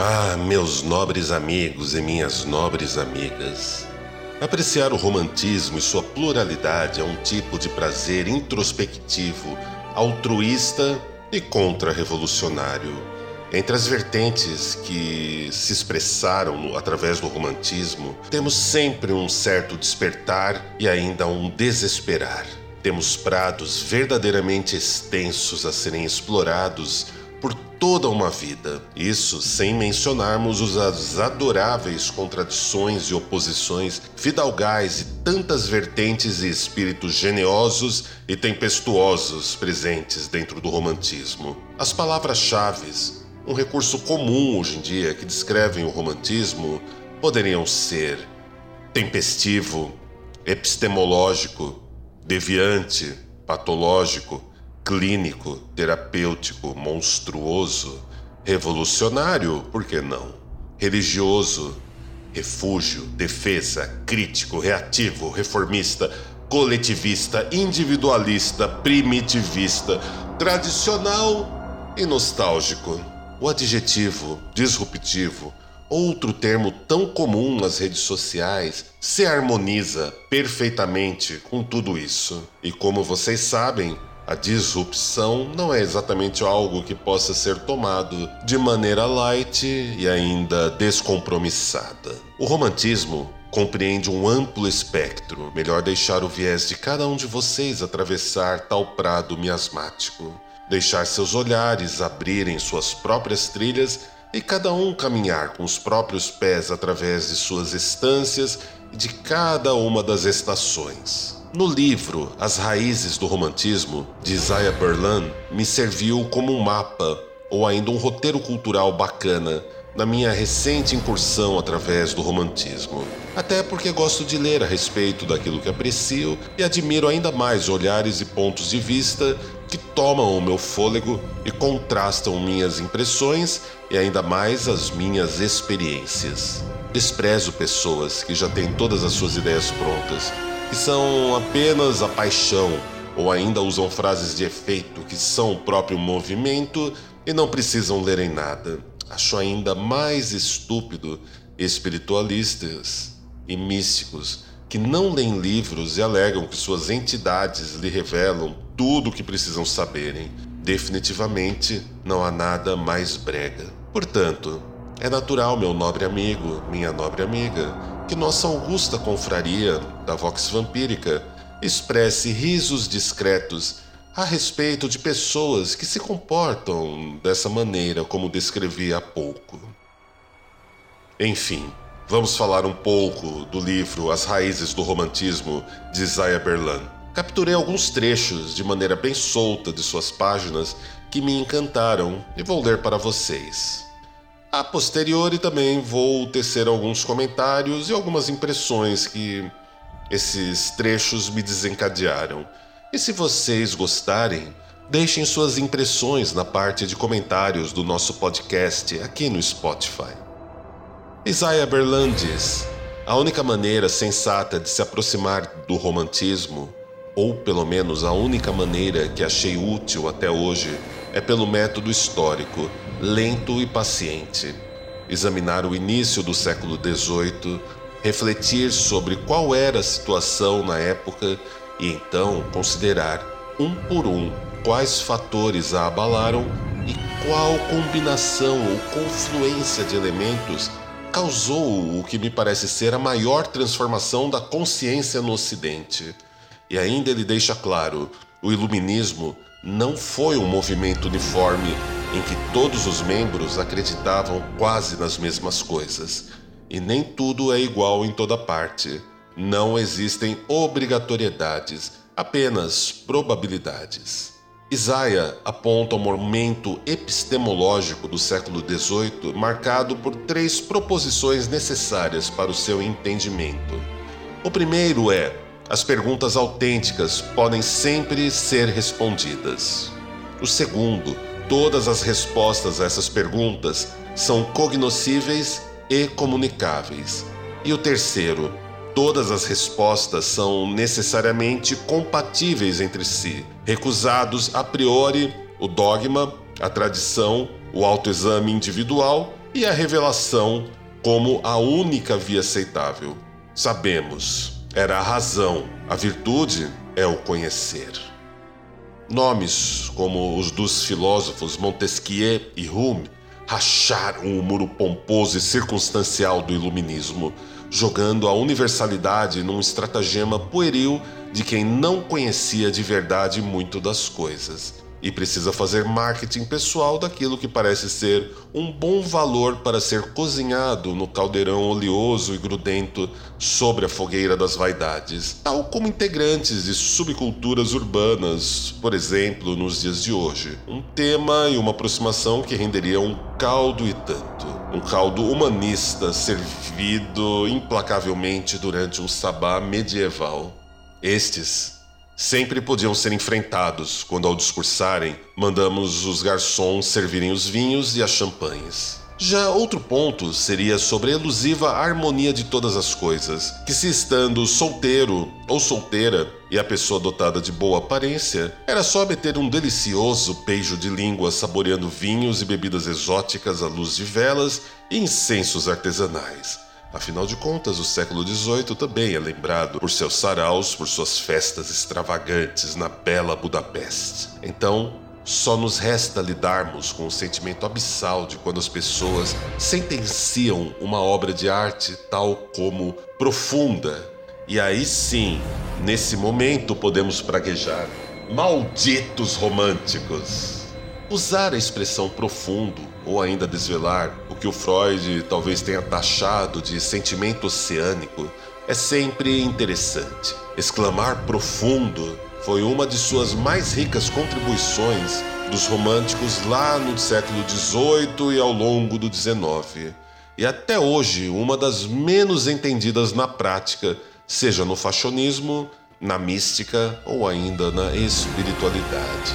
Ah, meus nobres amigos e minhas nobres amigas. Apreciar o romantismo e sua pluralidade é um tipo de prazer introspectivo, altruísta e contra-revolucionário. Entre as vertentes que se expressaram através do romantismo, temos sempre um certo despertar e ainda um desesperar. Temos prados verdadeiramente extensos a serem explorados toda uma vida. Isso sem mencionarmos as adoráveis contradições e oposições fidalgais e tantas vertentes e espíritos geniosos e tempestuosos presentes dentro do romantismo. As palavras-chave, um recurso comum hoje em dia que descrevem o romantismo, poderiam ser tempestivo, epistemológico, deviante, patológico, clínico, terapêutico, monstruoso, revolucionário, por que não? Religioso, refúgio, defesa, crítico, reativo, reformista, coletivista, individualista, primitivista, tradicional e nostálgico. O adjetivo disruptivo, outro termo tão comum nas redes sociais, se harmoniza perfeitamente com tudo isso. E como vocês sabem, a disrupção não é exatamente algo que possa ser tomado de maneira light e ainda descompromissada. O romantismo compreende um amplo espectro, melhor deixar o viés de cada um de vocês atravessar tal prado miasmático, deixar seus olhares abrirem suas próprias trilhas e cada um caminhar com os próprios pés através de suas estâncias e de cada uma das estações. No livro As Raízes do Romantismo, de Isaiah Berlin, me serviu como um mapa ou ainda um roteiro cultural bacana na minha recente incursão através do romantismo. Até porque gosto de ler a respeito daquilo que aprecio e admiro ainda mais olhares e pontos de vista que tomam o meu fôlego e contrastam minhas impressões e ainda mais as minhas experiências. Desprezo pessoas que já têm todas as suas ideias prontas que são apenas a paixão ou ainda usam frases de efeito que são o próprio movimento e não precisam lerem nada. Acho ainda mais estúpido espiritualistas e místicos que não leem livros e alegam que suas entidades lhe revelam tudo o que precisam saberem. Definitivamente não há nada mais brega. Portanto, é natural, meu nobre amigo, minha nobre amiga, que nossa augusta confraria da Vox Vampírica expresse risos discretos a respeito de pessoas que se comportam dessa maneira como descrevi há pouco. Enfim, vamos falar um pouco do livro As Raízes do Romantismo de Isaiah Berlin. Capturei alguns trechos de maneira bem solta de suas páginas que me encantaram e vou ler para vocês. A posteriori também vou tecer alguns comentários e algumas impressões que esses trechos me desencadearam. E se vocês gostarem, deixem suas impressões na parte de comentários do nosso podcast aqui no Spotify. Isaiah Berland diz: A única maneira sensata de se aproximar do romantismo, ou pelo menos a única maneira que achei útil até hoje, é pelo método histórico lento e paciente. Examinar o início do século XVIII, refletir sobre qual era a situação na época e então considerar, um por um, quais fatores a abalaram e qual combinação ou confluência de elementos causou o que me parece ser a maior transformação da consciência no Ocidente. E ainda ele deixa claro: o Iluminismo não foi um movimento uniforme em que todos os membros acreditavam quase nas mesmas coisas. E nem tudo é igual em toda parte. Não existem obrigatoriedades, apenas probabilidades. Isaia aponta um momento epistemológico do século XVIII marcado por três proposições necessárias para o seu entendimento. O primeiro é: as perguntas autênticas podem sempre ser respondidas. O segundo, todas as respostas a essas perguntas são cognoscíveis e comunicáveis. E o terceiro, todas as respostas são necessariamente compatíveis entre si, recusados a priori o dogma, a tradição, o autoexame individual e a revelação como a única via aceitável. Sabemos, era a razão, a virtude é o conhecer. Nomes como os dos filósofos Montesquieu e Hume racharam o muro pomposo e circunstancial do iluminismo jogando a universalidade num estratagema pueril de quem não conhecia de verdade muito das coisas e precisa fazer marketing pessoal daquilo que parece ser um bom valor para ser cozinhado no caldeirão oleoso e grudento sobre a fogueira das vaidades, tal como integrantes de subculturas urbanas, por exemplo, nos dias de hoje. Um tema e uma aproximação que renderia um caldo e tanto. Um caldo humanista servido implacavelmente durante um sabá medieval. Estes sempre podiam ser enfrentados quando, ao discursarem, mandamos os garçons servirem os vinhos e as champanhes. Já outro ponto seria sobre a elusiva harmonia de todas as coisas, que se estando solteiro ou solteira e a pessoa dotada de boa aparência, era só meter um delicioso beijo de língua saboreando vinhos e bebidas exóticas à luz de velas e incensos artesanais. Afinal de contas, o século XVIII também é lembrado por seus saraus, por suas festas extravagantes na bela Budapeste. Então, só nos resta lidarmos com o sentimento abissal de quando as pessoas sentenciam uma obra de arte tal como profunda. E aí sim, nesse momento podemos praguejar. Malditos românticos! Usar a expressão profundo ou ainda desvelar o que o Freud talvez tenha taxado de sentimento oceânico é sempre interessante. Exclamar profundo foi uma de suas mais ricas contribuições dos românticos lá no século XVIII e ao longo do XIX, e até hoje uma das menos entendidas na prática, seja no fashionismo, na mística ou ainda na espiritualidade.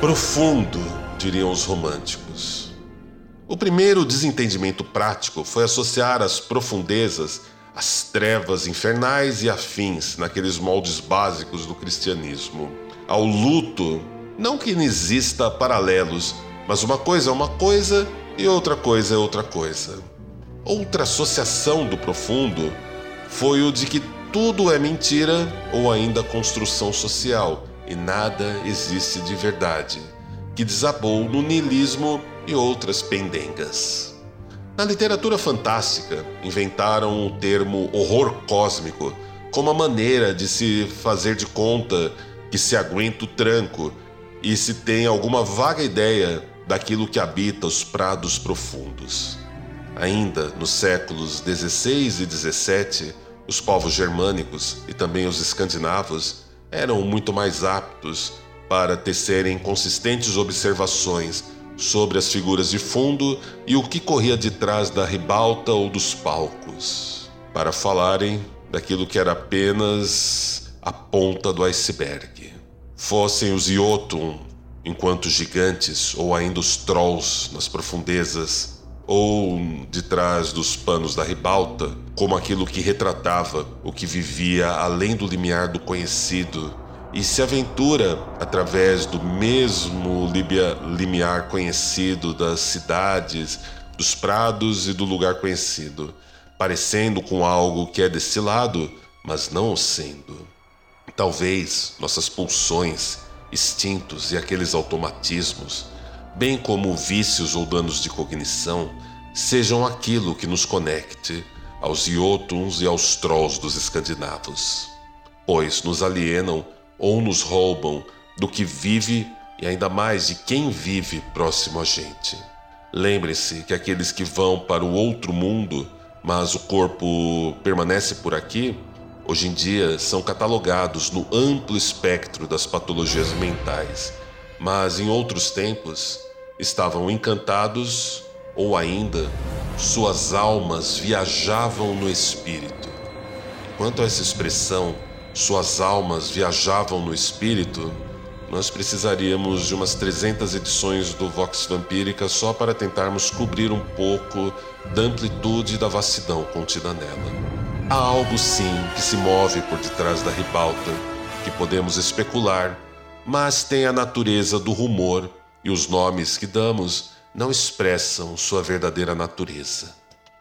Profundo, diriam os românticos. O primeiro desentendimento prático foi associar as profundezas às trevas infernais e afins naqueles moldes básicos do cristianismo. Ao luto, não que não exista paralelos, mas uma coisa é uma coisa e outra coisa é outra coisa. Outra associação do profundo foi o de que tudo é mentira ou ainda construção social e nada existe de verdade, que desabou no niilismo e outras pendengas. Na literatura fantástica, inventaram o termo horror cósmico como a maneira de se fazer de conta que se aguenta o tranco e se tem alguma vaga ideia daquilo que habita os prados profundos. Ainda nos séculos XVI e XVII, os povos germânicos e também os escandinavos eram muito mais aptos para tecerem consistentes observações sobre as figuras de fundo e o que corria de trás da ribalta ou dos palcos, para falarem daquilo que era apenas a ponta do iceberg. Fossem os Jotun, enquanto gigantes, ou ainda os Trolls nas profundezas, ou de trás dos panos da ribalta, como aquilo que retratava o que vivia além do limiar do conhecido e se aventura através do mesmo limiar conhecido das cidades, dos prados e do lugar conhecido, parecendo com algo que é desse lado, mas não o sendo. Talvez nossas pulsões, instintos e aqueles automatismos, bem como vícios ou danos de cognição, sejam aquilo que nos conecte aos Jotuns e aos Trolls dos escandinavos, pois nos alienam ou nos roubam do que vive e ainda mais de quem vive próximo a gente. Lembre-se que aqueles que vão para o outro mundo, mas o corpo permanece por aqui, hoje em dia são catalogados no amplo espectro das patologias mentais, mas em outros tempos estavam encantados ou ainda suas almas viajavam no espírito. Quanto a essa expressão, suas almas viajavam no espírito, nós precisaríamos de umas 300 edições do Vox Vampírica só para tentarmos cobrir um pouco da amplitude da vastidão contida nela. Há algo sim que se move por detrás da ribalta, que podemos especular, mas tem a natureza do rumor e os nomes que damos não expressam sua verdadeira natureza.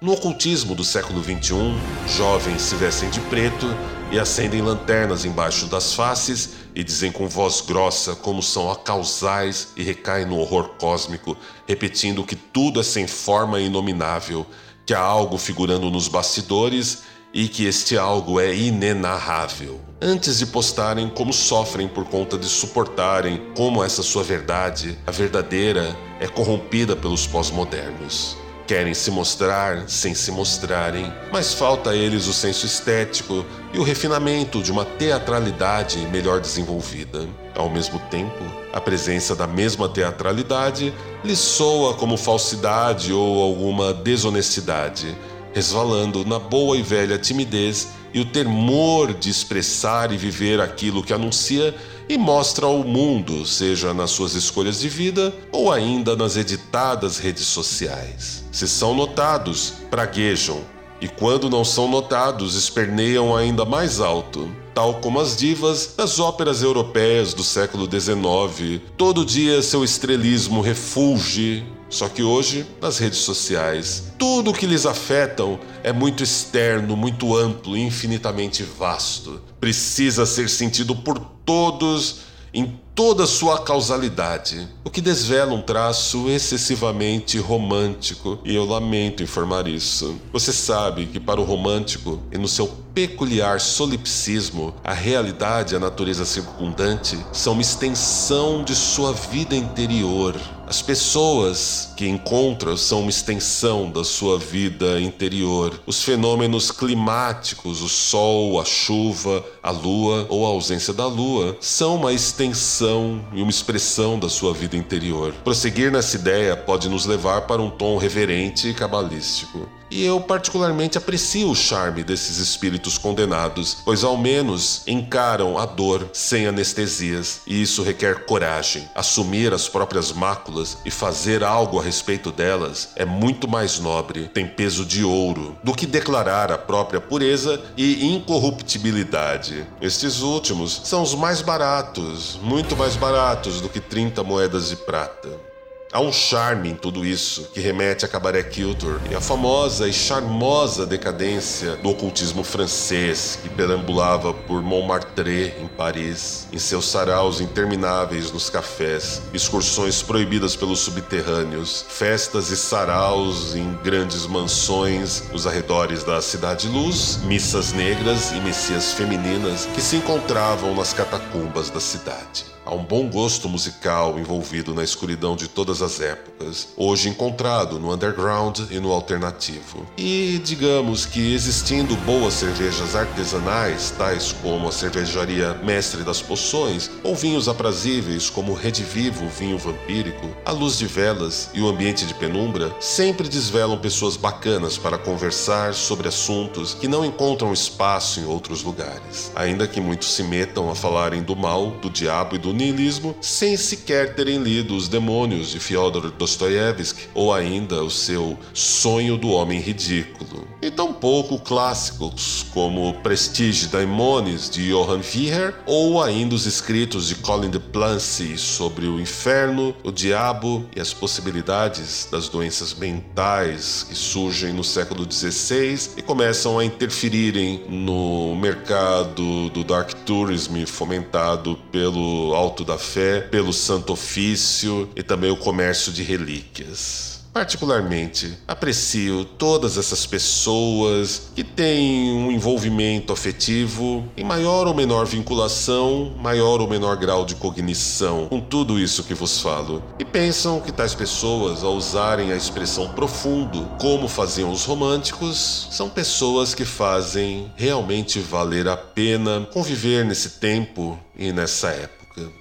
No ocultismo do século XXI, jovens se vestem de preto e acendem lanternas embaixo das faces e dizem com voz grossa como são acausais e recaem no horror cósmico, repetindo que tudo é sem forma e inominável, que há algo figurando nos bastidores e que este algo é inenarrável. Antes de postarem como sofrem por conta de suportarem como essa sua verdade, a verdadeira, é corrompida pelos pós-modernos. Querem se mostrar sem se mostrarem, mas falta a eles o senso estético e o refinamento de uma teatralidade melhor desenvolvida. Ao mesmo tempo, a presença da mesma teatralidade lhes soa como falsidade ou alguma desonestidade, resvalando na boa e velha timidez e o temor de expressar e viver aquilo que anuncia e mostra ao mundo, seja nas suas escolhas de vida ou ainda nas editadas redes sociais. Se são notados, praguejam, e quando não são notados, esperneiam ainda mais alto. Tal como as divas das óperas europeias do século XIX, todo dia seu estrelismo refulge só que hoje, nas redes sociais, tudo o que lhes afetam é muito externo, muito amplo, infinitamente vasto. Precisa ser sentido por todos em toda sua causalidade, o que desvela um traço excessivamente romântico, e eu lamento informar isso. Você sabe que para o romântico, e no seu peculiar solipsismo, a realidade e a natureza circundante são uma extensão de sua vida interior. As pessoas que encontra são uma extensão da sua vida interior. Os fenômenos climáticos, o sol, a chuva, a lua ou a ausência da lua, são uma extensão e uma expressão da sua vida interior. Prosseguir nessa ideia pode nos levar para um tom reverente e cabalístico. E eu particularmente aprecio o charme desses espíritos condenados, pois ao menos encaram a dor sem anestesias, e isso requer coragem. Assumir as próprias máculas e fazer algo a respeito delas é muito mais nobre, tem peso de ouro, do que declarar a própria pureza e incorruptibilidade. Estes últimos são os mais baratos, muito mais baratos do que 30 moedas de prata. Há um charme em tudo isso que remete a Cabaret Culture e a famosa e charmosa decadência do ocultismo francês que perambulava por Montmartre em Paris, em seus saraus intermináveis nos cafés, excursões proibidas pelos subterrâneos, festas e saraus em grandes mansões nos arredores da Cidade Luz, missas negras e messias femininas que se encontravam nas catacumbas da cidade. Há um bom gosto musical envolvido na escuridão de todas as épocas, hoje encontrado no underground e no alternativo. E digamos que existindo boas cervejas artesanais, tais como a cervejaria Mestre das Poções, ou vinhos aprazíveis como o Redivivo vinho vampírico, a luz de velas e o ambiente de penumbra sempre desvelam pessoas bacanas para conversar sobre assuntos que não encontram espaço em outros lugares, ainda que muitos se metam a falarem do mal, do diabo e do niilismo sem sequer terem lido Os Demônios de Fyodor Dostoiévski ou ainda o seu Sonho do Homem Ridículo. E tampouco clássicos como Prestige Daimones de Johann Vierer ou ainda os escritos de Colin de Plancy sobre o inferno, o diabo e as possibilidades das doenças mentais que surgem no século XVI e começam a interferirem no mercado do dark tourism fomentado pelo Alto da Fé, pelo Santo Ofício e também o comércio de relíquias. Particularmente, aprecio todas essas pessoas que têm um envolvimento afetivo em maior ou menor vinculação, maior ou menor grau de cognição com tudo isso que vos falo, e pensam que tais pessoas, ao usarem a expressão profundo, como faziam os românticos, são pessoas que fazem realmente valer a pena conviver nesse tempo e nessa época.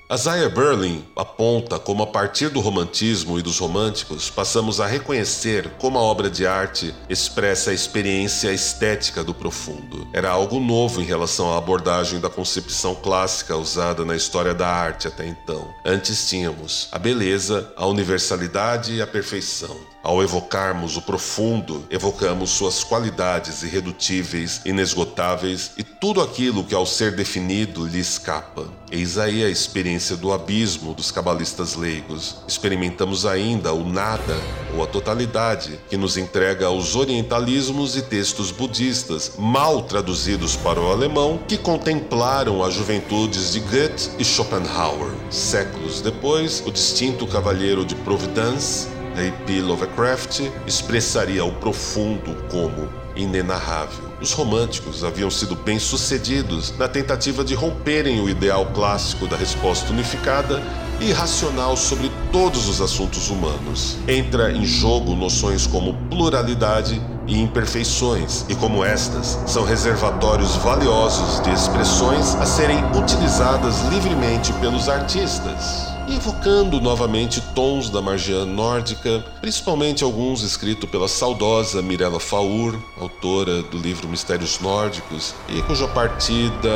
Isaiah Berlin aponta como a partir do romantismo e dos românticos passamos a reconhecer como a obra de arte expressa a experiência estética do profundo. Era algo novo em relação à abordagem da concepção clássica usada na história da arte até então. Antes tínhamos a beleza, a universalidade e a perfeição. Ao evocarmos o profundo, evocamos suas qualidades irredutíveis, inesgotáveis e tudo aquilo que ao ser definido lhe escapa. Eis aí a experiência do abismo dos cabalistas leigos. Experimentamos ainda o nada ou a totalidade que nos entrega aos orientalismos e textos budistas, mal traduzidos para o alemão, que contemplaram as juventudes de Goethe e Schopenhauer. Séculos depois, o distinto cavalheiro de Providence H.P. Lovecraft expressaria o profundo como inenarrável. Os românticos haviam sido bem-sucedidos na tentativa de romperem o ideal clássico da resposta unificada e racional sobre todos os assuntos humanos. Entra em jogo noções como pluralidade e imperfeições, e como estas são reservatórios valiosos de expressões a serem utilizadas livremente pelos artistas evocando novamente tons da margiana nórdica, principalmente alguns escritos pela saudosa Mirella Faur, autora do livro Mistérios Nórdicos, e cuja partida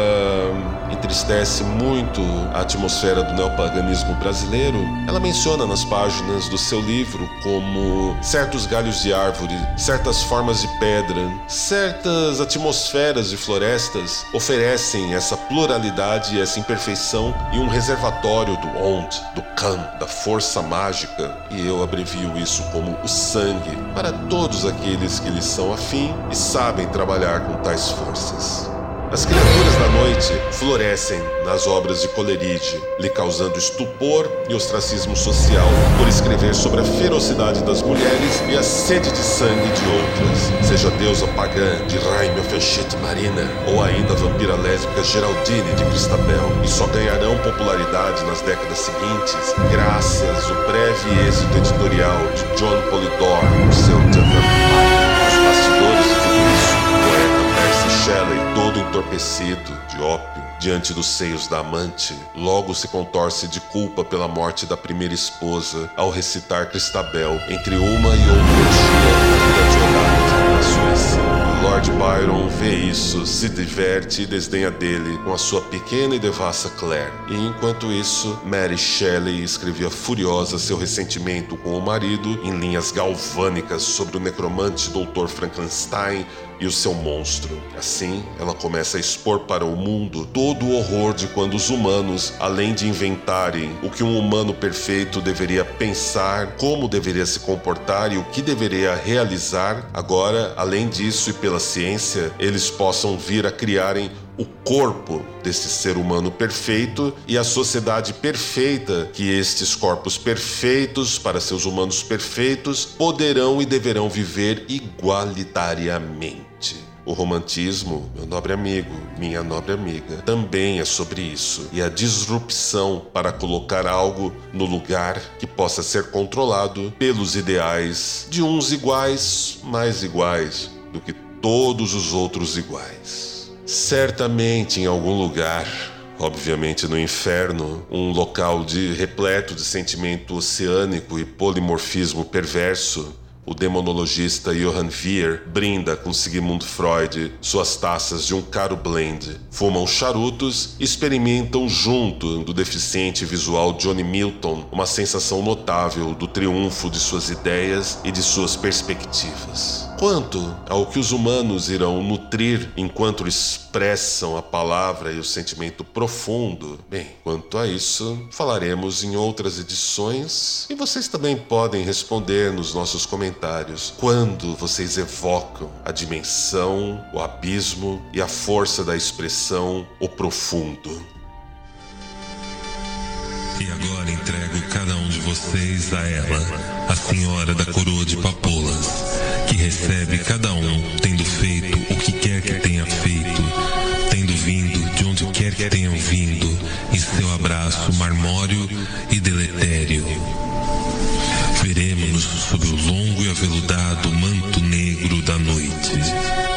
entristece muito a atmosfera do neopaganismo brasileiro. Ela menciona nas páginas do seu livro como certos galhos de árvore, certas formas de pedra, certas atmosferas de florestas oferecem essa pluralidade essa imperfeição e um reservatório do Do Kan, da força mágica, e eu abrevio isso como o sangue, para todos aqueles que lhes são afim e sabem trabalhar com tais forças. As criaturas da noite florescem nas obras de Coleridge, lhe causando estupor e ostracismo social por escrever sobre a ferocidade das mulheres e a sede de sangue de outras, seja a deusa pagã de Raime Marina ou ainda a vampira lésbica Geraldine de Cristabel, e só ganharão popularidade nas décadas seguintes graças ao breve êxito editorial de John Polidor, o seu The Vampire. Entorpecido de ópio diante dos seios da amante, logo se contorce de culpa pela morte da primeira esposa ao recitar Cristabel entre uma e outra na Suíça. Lord Byron vê isso, se diverte e desdenha dele com a sua pequena e devassa Claire. E enquanto isso, Mary Shelley escrevia furiosa seu ressentimento com o marido em linhas galvânicas sobre o necromante Dr. Frankenstein e o seu monstro. Assim, ela começa a expor para o mundo todo o horror de quando os humanos, além de inventarem o que um humano perfeito deveria pensar, como deveria se comportar e o que deveria realizar, agora, além disso e pela ciência, eles possam vir a criarem o corpo desse ser humano perfeito e a sociedade perfeita que estes corpos perfeitos para seus humanos perfeitos poderão e deverão viver igualitariamente. O romantismo, meu nobre amigo, minha nobre amiga, também é sobre isso. E a disrupção para colocar algo no lugar que possa ser controlado pelos ideais de uns iguais, mais iguais do que todos os outros iguais. Certamente em algum lugar, obviamente no inferno, um local de repleto de sentimento oceânico e polimorfismo perverso, o demonologista Johann Vier brinda com Sigmund Freud suas taças de um caro blend, fumam charutos e experimentam junto do deficiente visual Johnny Milton uma sensação notável do triunfo de suas ideias e de suas perspectivas. Quanto ao que os humanos irão nutrir enquanto expressam a palavra e o sentimento profundo, bem, quanto a isso, falaremos em outras edições e vocês também podem responder nos nossos comentários quando vocês evocam a dimensão, o abismo e a força da expressão o profundo. E agora entrego cada um de vocês a ela, a senhora da coroa de papoulas, que recebe cada um tendo feito o que quer que tenha feito, tendo vindo de onde quer que tenham vindo, em seu abraço marmório e deletério. Veremos-nos sob o longo e aveludado manto negro da noite.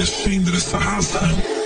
Por Lorde A